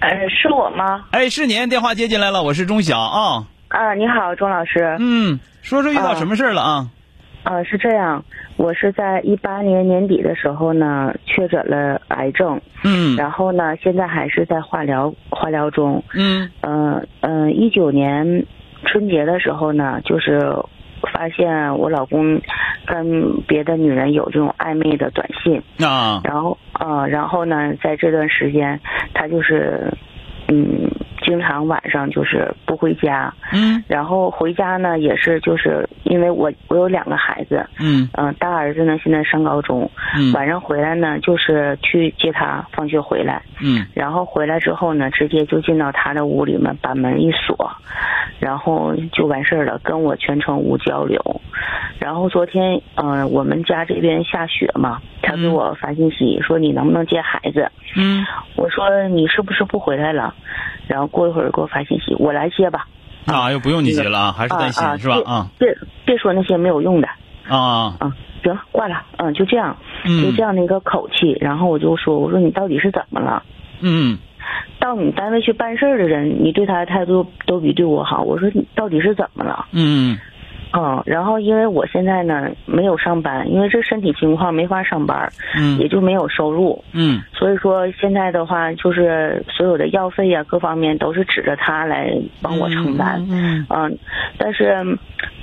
呃，是我吗？哎，是您，电话接进来了，我是钟晓啊。啊，你好，钟老师。嗯，说说遇到什么事儿了啊？呃，是这样，我是在一八年年底的时候呢，确诊了癌症。嗯然后呢，现在还是在化疗化疗中。嗯嗯嗯，一九年春节的时候呢，就是发现我老公跟别的女人有这种暧昧的短信。啊。然后呃，然后呢，在这段时间，他就是嗯，经常晚上就是不回家。嗯。然后回家呢，也是就是因为我我有两个孩子，嗯。嗯、大儿子呢现在上高中，嗯。晚上回来呢就是去接他放学回来，嗯。然后回来之后呢，直接就进到他的屋里面，把门一锁，然后就完事儿了，跟我全程无交流。然后昨天，嗯、我们家这边下雪嘛，他给我发信息说你能不能接孩子？嗯我说你是不是不回来了？然后过一会儿给我发信息，我来接吧。啊，又不用你接了啊，还是担心、是吧？啊别别别说那些没有用的啊啊！行，挂了。嗯，就这样，嗯就这样的一个口气。然后我就说，我说你到底是怎么了？嗯到你单位去办事儿的人，你对他的态度都比对我好。我说你到底是怎么了？嗯嗯，然后因为我现在呢没有上班，因为这身体情况没法上班，也嗯就没有收入。嗯所以说现在的话，就是所有的药费呀、各方面都是指着他来帮我承担。嗯嗯，但是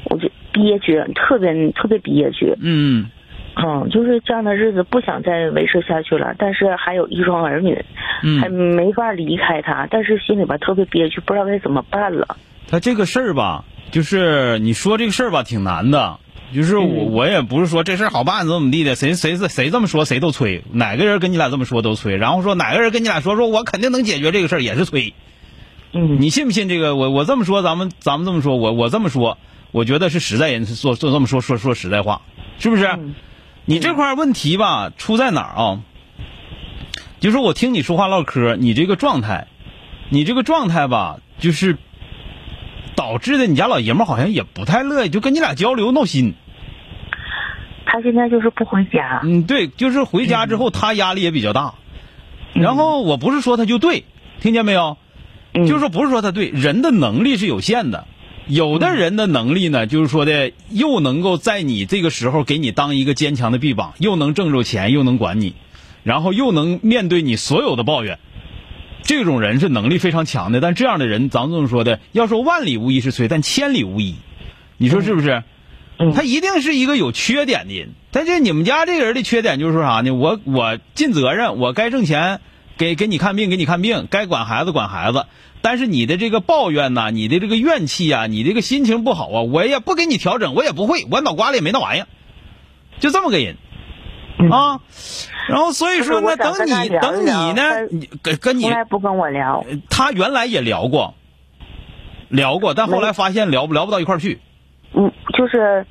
我就憋屈，特别特别憋屈。嗯嗯，就是这样的日子不想再维持下去了，但是还有一双儿女，还嗯，没法离开他，但是心里边特别憋屈，不知道该怎么办了。他这个事儿吧，就是你说这个事儿吧，挺难的。就是我，嗯我也不是说这事儿好办怎么怎么地的，谁谁谁谁这么说谁都催，哪个人跟你俩这么说都催，然后说哪个人跟你俩说说我肯定能解决这个事儿也是催，嗯，你信不信这个？我我这么说，咱们咱们这么说，我我这么说，我觉得是实在人说说这么说说说实在话，是不是？嗯你这块问题吧，出在哪儿啊？就是我听你说话唠嗑，你这个状态，你这个状态吧，就是导致的你家老爷们儿好像也不太乐意，就跟你俩交流闹心。他现在就是不回家。嗯，对，就是回家之后他压力也比较大。然后我不是说他就对，听见没有？嗯就是说不是说他对，人的能力是有限的。有的人的能力呢，就是说的又能够在你这个时候给你当一个坚强的臂膀，又能挣着钱，又能管你，然后又能面对你所有的抱怨。这种人是能力非常强的，但这样的人，咱们这么说的，要说万里无一是吹，但千里无一，你说是不是？嗯他一定是一个有缺点的人。但是你们家这个人的缺点就是说啥呢？我我尽责任，我该挣钱，给给你看病给你看病，该管孩子管孩子。但是你的这个抱怨呐、你的这个怨气呀、你这个心情不好啊，我也不给你调整，我也不会，我脑瓜里也没那玩意儿，就这么个人嗯啊。然后所以说呢，就是我想等你等你呢，你跟跟你从来不跟我聊。他原来也聊过，聊过，但后来发现聊不聊不到一块儿去。嗯，就是，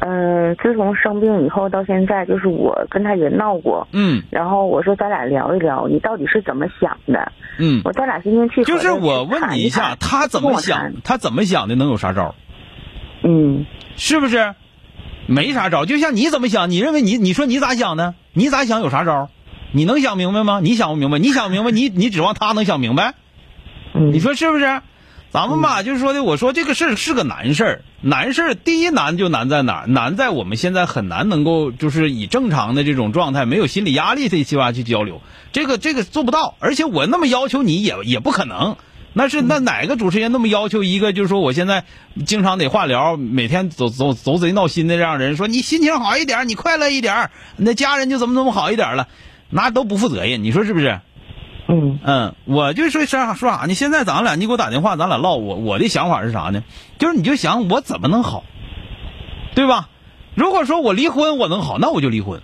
嗯、自从生病以后到现在，就是我跟他也闹过。嗯然后我说咱俩聊一聊，你到底是怎么想的？嗯，我咱俩今天去就是我问你一下，他怎么想？他怎么想的？能有啥招？嗯是不是？没啥招，就像你怎么想，你认为你你说你咋想的？你咋想有啥招？你能想明白吗？你想不明白？你想明白，你你指望他能想明白？嗯，你说是不是？咱们吧，就是说的，我说这个事儿是个难事儿，难事儿第一难就难在哪儿？难在我们现在很难能够就是以正常的这种状态，没有心理压力这一话去交流，这个这个做不到，而且我那么要求你也也不可能。那是那哪个主持人那么要求一个，就是说我现在经常得化疗，每天走走走贼闹心的这样人，说你心情好一点，你快乐一点，那家人就怎么怎么好一点了，那都不负责任，你说是不是？嗯嗯，我就说啥说啥呢？现在咱俩你给我打电话，咱俩唠。我我的想法是啥呢？就是你就想我怎么能好，对吧？如果说我离婚我能好，那我就离婚，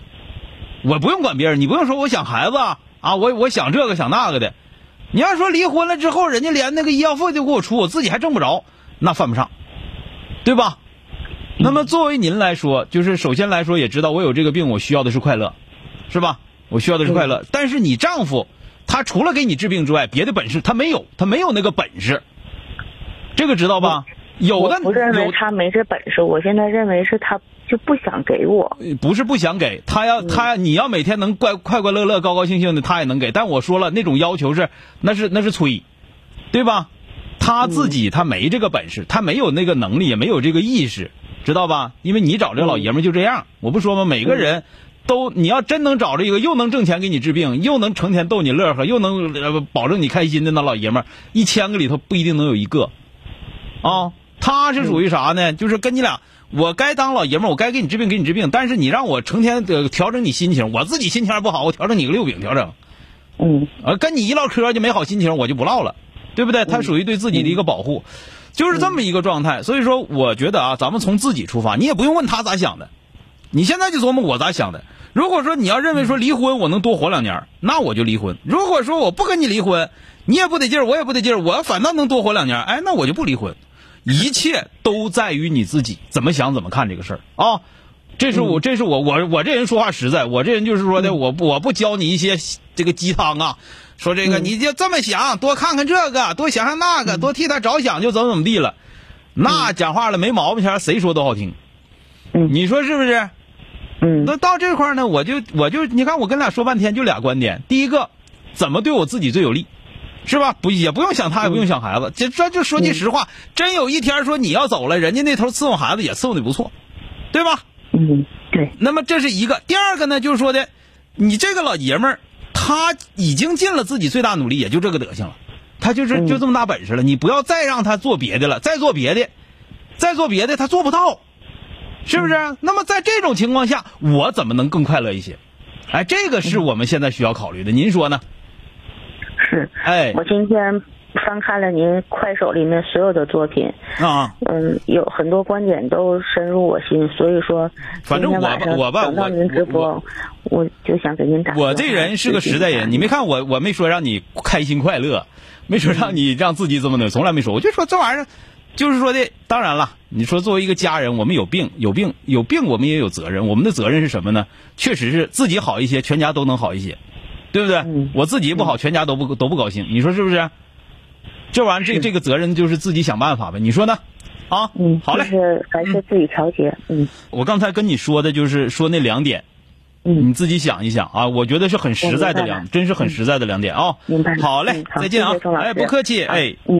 我不用管别人，你不用说我想孩子啊，啊我我想这个想那个的，你要说离婚了之后，人家连那个医药费都给我出，我自己还挣不着，那犯不上，对吧？那么作为您来说，就是首先来说也知道我有这个病，我需要的是快乐，是吧？我需要的是快乐。但是你丈夫，他除了给你治病之外，别的本事他没有，他没有那个本事，这个知道吧？有的不认为有他没这本事，我现在认为是他就不想给我。不是不想给他要他你要每天能快快快乐乐高高兴兴的，他也能给。但我说了，那种要求是那是那是催，对吧？他自己他没这个本事，他没有那个能力，也没有这个意识，知道吧？因为你找这老爷们就这样，我不说吗？每个人都你要真能找着一个又能挣钱给你治病，又能成天逗你乐呵，又能呃保证你开心的那老爷们儿，一千个里头不一定能有一个啊。他是属于啥呢？就是跟你俩，我该当老爷们儿，我该给你治病，给你治病。但是你让我成天的调整你心情，我自己心情还不好，我调整你个六饼调整。嗯呃，跟你一唠嗑就没好心情，我就不唠了，对不对？他属于对自己的一个保护，就是这么一个状态。所以说，我觉得啊，咱们从自己出发，你也不用问他咋想的，你现在就琢磨我咋想的。如果说你要认为说离婚我能多活两年，那我就离婚；如果说我不跟你离婚，你也不得劲儿，我也不得劲儿，我反倒能多活两年，哎，那我就不离婚。一切都在于你自己怎么想怎么看这个事儿。啊。这是我，这是我，我我这人说话实在，我这人就是说的，我我不教你一些这个鸡汤啊，说这个你就这么想，多看看这个，多想想那个，多替他着想，就怎么怎么地了。那讲话了没毛病，前谁说都好听，嗯。你说是不是？嗯那到这块儿呢，我就我就你看，我跟俩说半天，就俩观点。第一个，怎么对我自己最有利，是吧？不也不用想他，也不用想孩子。这这就说句实话，真有一天说你要走了，人家那头伺候孩子也伺候的不错，对吧？嗯，对，那么这是一个。第二个呢，就是说的，你这个老爷们儿，他已经尽了自己最大努力，也就这个德行了，他就是嗯就这么大本事了。你不要再让他做别的了，再做别的，再做别的，他做不到，是不是？那么在这种情况下，我怎么能更快乐一些？哎，这个是我们现在需要考虑的。您说呢？是。哎我今天翻看了您快手里面所有的作品，啊，嗯，有很多观点都深入我心，所以说，反正我我吧我我播，我就想给您打。我这人是个实在人，你没看我，我没说让你开心快乐，没说让你让自己怎么的，从来没说。我就说这玩意儿，就是说的，当然了，你说作为一个家人，我们有病，有病，有病，我们也有责任。我们的责任是什么呢？确实是自己好一些，全家都能好一些，对不对？嗯我自己不好，全家都不都不高兴，你说是不是？这玩意儿，这这个责任就是自己想办法呗，你说呢？啊，嗯，好嘞就。是还是自己调节，嗯我刚才跟你说的就是说那两点，嗯你自己想一想啊，我觉得是很实在的两，真是很实在的两点啊。明白好嘞再见啊哎，不客气，哎。嗯。